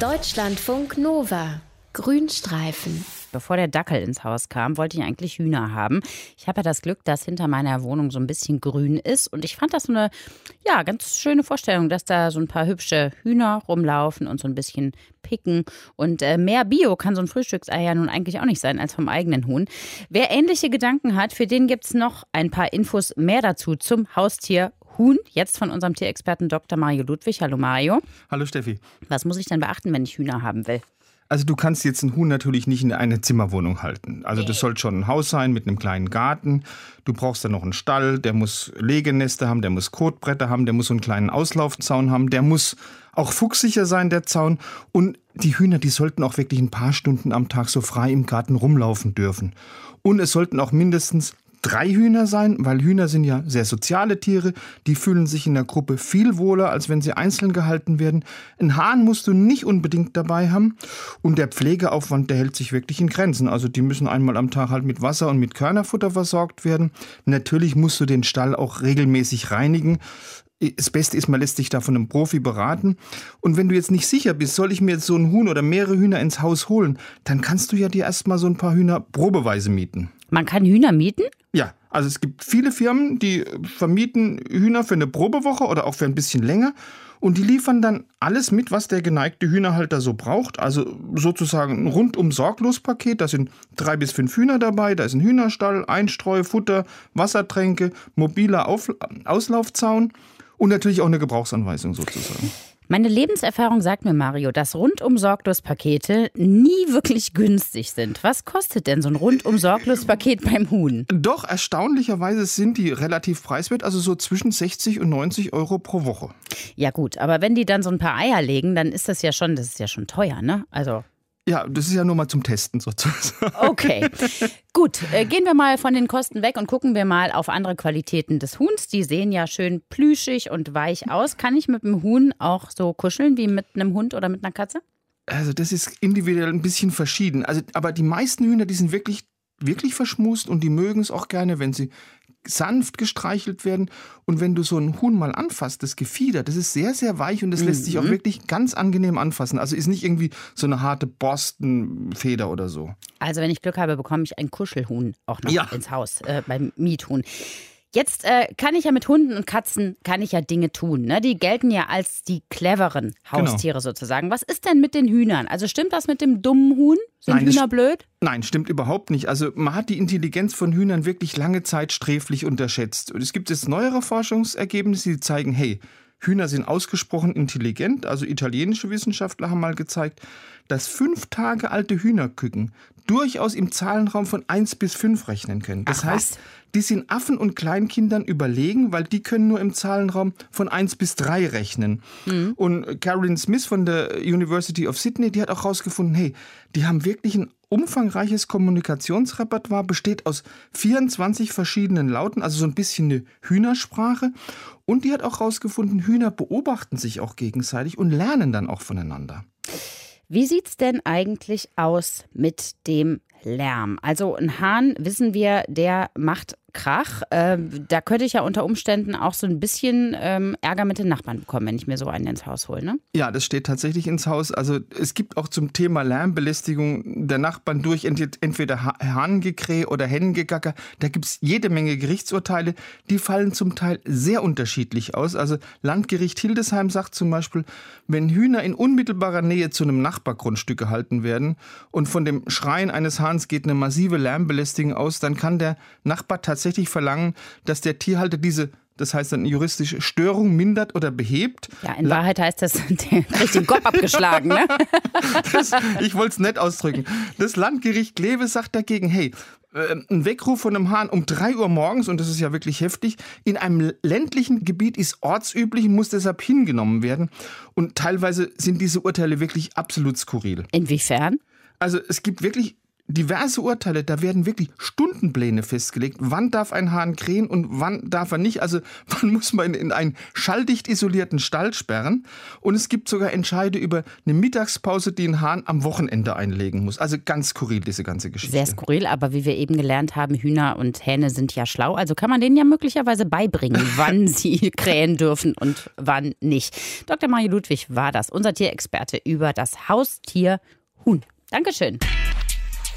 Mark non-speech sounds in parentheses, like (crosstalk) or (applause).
Deutschlandfunk Nova. Grünstreifen. Bevor der Dackel ins Haus kam, wollte ich eigentlich Hühner haben. Ich habe ja das Glück, dass hinter meiner Wohnung so ein bisschen grün ist. Und ich fand das so eine, ja, ganz schöne Vorstellung, dass da so ein paar hübsche Hühner rumlaufen und so ein bisschen picken. Und äh, mehr Bio kann so ein Frühstücksei ja nun eigentlich auch nicht sein als vom eigenen Huhn. Wer ähnliche Gedanken hat, für den gibt es noch ein paar Infos mehr dazu zum Haustier Huhn. Jetzt von unserem Tierexperten Dr. Mario Ludwig. Hallo Mario. Hallo Steffi. Was muss ich denn beachten, wenn ich Hühner haben will? Also du kannst jetzt ein Huhn natürlich nicht in eine Zimmerwohnung halten. Also das soll schon ein Haus sein mit einem kleinen Garten. Du brauchst dann noch einen Stall, der muss Legeneste haben, der muss Kotbretter haben, der muss so einen kleinen Auslaufzaun haben, der muss auch fuchssicher sein, der Zaun. Und die Hühner, die sollten auch wirklich ein paar Stunden am Tag so frei im Garten rumlaufen dürfen. Und es sollten auch mindestens drei Hühner sein, weil Hühner sind ja sehr soziale Tiere. Die fühlen sich in der Gruppe viel wohler, als wenn sie einzeln gehalten werden. Ein Hahn musst du nicht unbedingt dabei haben. Und der Pflegeaufwand, der hält sich wirklich in Grenzen. Also die müssen einmal am Tag halt mit Wasser und mit Körnerfutter versorgt werden. Natürlich musst du den Stall auch regelmäßig reinigen. Das Beste ist, man lässt sich da von einem Profi beraten. Und wenn du jetzt nicht sicher bist, soll ich mir jetzt so ein Huhn oder mehrere Hühner ins Haus holen, dann kannst du ja dir erstmal so ein paar Hühner probeweise mieten. Man kann Hühner mieten? Ja, also es gibt viele Firmen, die vermieten Hühner für eine Probewoche oder auch für ein bisschen länger. Und die liefern dann alles mit, was der geneigte Hühnerhalter so braucht. Also sozusagen ein rundum sorglos Paket. Da sind drei bis fünf Hühner dabei. Da ist ein Hühnerstall, Einstreu, Futter, Wassertränke, mobiler Auf Auslaufzaun und natürlich auch eine Gebrauchsanweisung sozusagen. Meine Lebenserfahrung sagt mir, Mario, dass rundum sorglos Pakete nie wirklich günstig sind. Was kostet denn so ein rundum sorglos Paket beim Huhn? Doch, erstaunlicherweise sind die relativ preiswert, also so zwischen 60 und 90 Euro pro Woche. Ja, gut, aber wenn die dann so ein paar Eier legen, dann ist das ja schon, das ist ja schon teuer, ne? Also. Ja, das ist ja nur mal zum Testen sozusagen. Okay. Gut, äh, gehen wir mal von den Kosten weg und gucken wir mal auf andere Qualitäten des Huhns. Die sehen ja schön plüschig und weich aus. Kann ich mit dem Huhn auch so kuscheln wie mit einem Hund oder mit einer Katze? Also das ist individuell ein bisschen verschieden. Also, aber die meisten Hühner, die sind wirklich wirklich verschmust und die mögen es auch gerne, wenn sie sanft gestreichelt werden. Und wenn du so ein Huhn mal anfasst, das Gefieder, das ist sehr, sehr weich und das mhm. lässt sich auch mhm. wirklich ganz angenehm anfassen. Also ist nicht irgendwie so eine harte Borstenfeder oder so. Also wenn ich Glück habe, bekomme ich ein Kuschelhuhn auch noch ja. ins Haus äh, beim Miethuhn. Jetzt äh, kann ich ja mit Hunden und Katzen kann ich ja Dinge tun. Ne? Die gelten ja als die cleveren genau. Haustiere genau. sozusagen. Was ist denn mit den Hühnern? Also stimmt das mit dem dummen Huhn? Sind Nein, Hühner blöd? Nein, stimmt überhaupt nicht. Also man hat die Intelligenz von Hühnern wirklich lange Zeit sträflich unterschätzt. Und es gibt jetzt neuere Forschungsergebnisse, die zeigen, hey, Hühner sind ausgesprochen intelligent. Also italienische Wissenschaftler haben mal gezeigt, dass fünf Tage alte Hühnerküken durchaus im Zahlenraum von 1 bis 5 rechnen können. Das Ach, heißt, die sind Affen und Kleinkindern überlegen, weil die können nur im Zahlenraum von 1 bis 3 rechnen. Mhm. Und Caroline Smith von der University of Sydney, die hat auch herausgefunden, hey, die haben wirklich ein umfangreiches Kommunikationsrepertoire, besteht aus 24 verschiedenen Lauten, also so ein bisschen eine Hühnersprache. Und die hat auch herausgefunden, Hühner beobachten sich auch gegenseitig und lernen dann auch voneinander. Wie sieht es denn eigentlich aus mit dem Lärm? Also ein Hahn, wissen wir, der macht Krach. Äh, da könnte ich ja unter Umständen auch so ein bisschen ähm, Ärger mit den Nachbarn bekommen, wenn ich mir so einen ins Haus hole. Ne? Ja, das steht tatsächlich ins Haus. Also es gibt auch zum Thema Lärmbelästigung der Nachbarn durch entweder Hahnengekrähe oder Hennengegacker. Da gibt es jede Menge Gerichtsurteile. Die fallen zum Teil sehr unterschiedlich aus. Also Landgericht Hildesheim sagt zum Beispiel, wenn Hühner in unmittelbarer Nähe zu einem Nachbargrundstück gehalten werden und von dem Schreien eines Hahns geht eine massive Lärmbelästigung aus, dann kann der Nachbar tatsächlich verlangen, dass der Tierhalter diese das heißt dann juristisch Störung mindert oder behebt. Ja, in Wahrheit heißt das, (laughs) der den Kopf abgeschlagen. Ne? (laughs) Das, ich wollte es nett ausdrücken. Das Landgericht Kleve sagt dagegen, hey, äh, ein Weckruf von einem Hahn um 3 Uhr morgens, und das ist ja wirklich heftig, in einem ländlichen Gebiet ist ortsüblich und muss deshalb hingenommen werden. Und teilweise sind diese Urteile wirklich absolut skurril. Inwiefern? Also es gibt wirklich diverse Urteile, da werden wirklich Stundenpläne festgelegt. Wann darf ein Hahn krähen und wann darf er nicht? Also (laughs) wann muss man in einen schalldicht isolierten Stall sperren? Und es gibt sogar Entscheide über eine Mittagspause, die ein Hahn am Wochenende einlegen muss. Also ganz skurril, diese ganze Geschichte. Sehr skurril, aber wie wir eben gelernt haben, Hühner und Hähne sind ja schlau. Also kann man denen ja möglicherweise beibringen, (laughs) wann sie (laughs) krähen dürfen und wann nicht. Dr. Mario Ludwig war das, unser Tierexperte über das Haustier Huhn. Dankeschön.